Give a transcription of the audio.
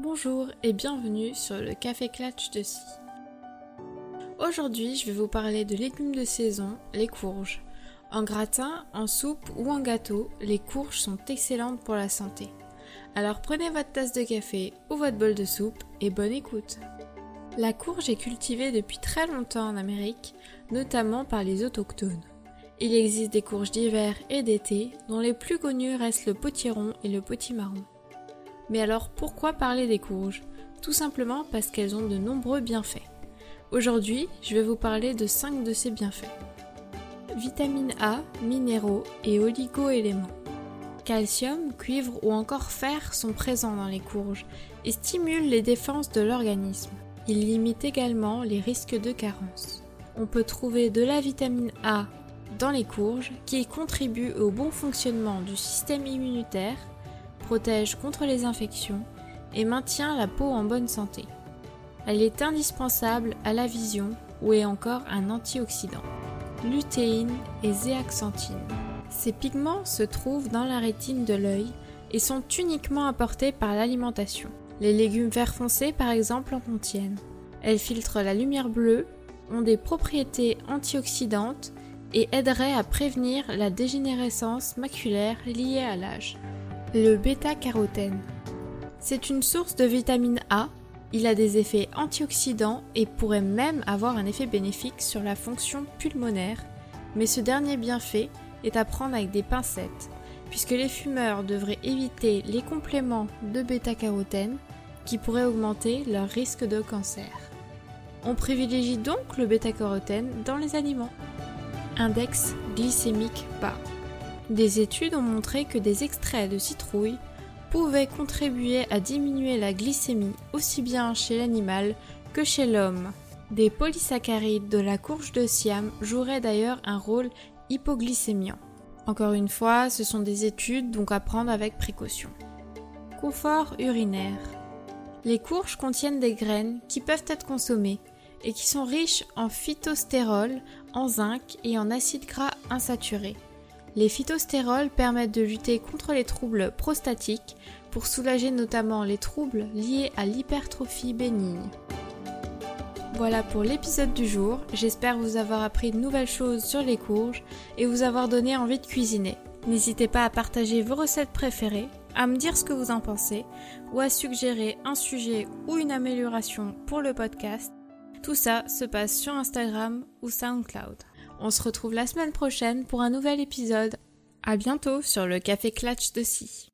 Bonjour et bienvenue sur le Café Clatch de Si. Aujourd'hui, je vais vous parler de légumes de saison, les courges. En gratin, en soupe ou en gâteau, les courges sont excellentes pour la santé. Alors prenez votre tasse de café ou votre bol de soupe et bonne écoute. La courge est cultivée depuis très longtemps en Amérique, notamment par les autochtones. Il existe des courges d'hiver et d'été, dont les plus connus restent le potiron et le potimarron. Mais alors pourquoi parler des courges? Tout simplement parce qu'elles ont de nombreux bienfaits. Aujourd'hui, je vais vous parler de 5 de ces bienfaits. Vitamine A, minéraux et oligo-éléments. Calcium, cuivre ou encore fer sont présents dans les courges et stimulent les défenses de l'organisme. Ils limitent également les risques de carence. On peut trouver de la vitamine A dans les courges qui contribue au bon fonctionnement du système immunitaire, protège contre les infections et maintient la peau en bonne santé. Elle est indispensable à la vision ou est encore un antioxydant. Lutéine et zéaxanthine. Ces pigments se trouvent dans la rétine de l'œil et sont uniquement apportés par l'alimentation. Les légumes vert foncé par exemple en contiennent. Elles filtrent la lumière bleue, ont des propriétés antioxydantes et aideraient à prévenir la dégénérescence maculaire liée à l'âge. Le bêta-carotène. C'est une source de vitamine A, il a des effets antioxydants et pourrait même avoir un effet bénéfique sur la fonction pulmonaire, mais ce dernier bienfait est à prendre avec des pincettes, puisque les fumeurs devraient éviter les compléments de bêta-carotène qui pourraient augmenter leur risque de cancer. On privilégie donc le bêta-carotène dans les aliments. Index glycémique bas. Des études ont montré que des extraits de citrouille pouvaient contribuer à diminuer la glycémie aussi bien chez l'animal que chez l'homme. Des polysaccharides de la courge de Siam joueraient d'ailleurs un rôle hypoglycémiant. Encore une fois, ce sont des études donc à prendre avec précaution. Confort urinaire. Les courges contiennent des graines qui peuvent être consommées et qui sont riches en phytostérol, en zinc et en acides gras insaturés. Les phytostérols permettent de lutter contre les troubles prostatiques pour soulager notamment les troubles liés à l'hypertrophie bénigne. Voilà pour l'épisode du jour, j'espère vous avoir appris de nouvelles choses sur les courges et vous avoir donné envie de cuisiner. N'hésitez pas à partager vos recettes préférées, à me dire ce que vous en pensez ou à suggérer un sujet ou une amélioration pour le podcast. Tout ça se passe sur Instagram ou SoundCloud. On se retrouve la semaine prochaine pour un nouvel épisode. À bientôt sur le Café Clatch de Si.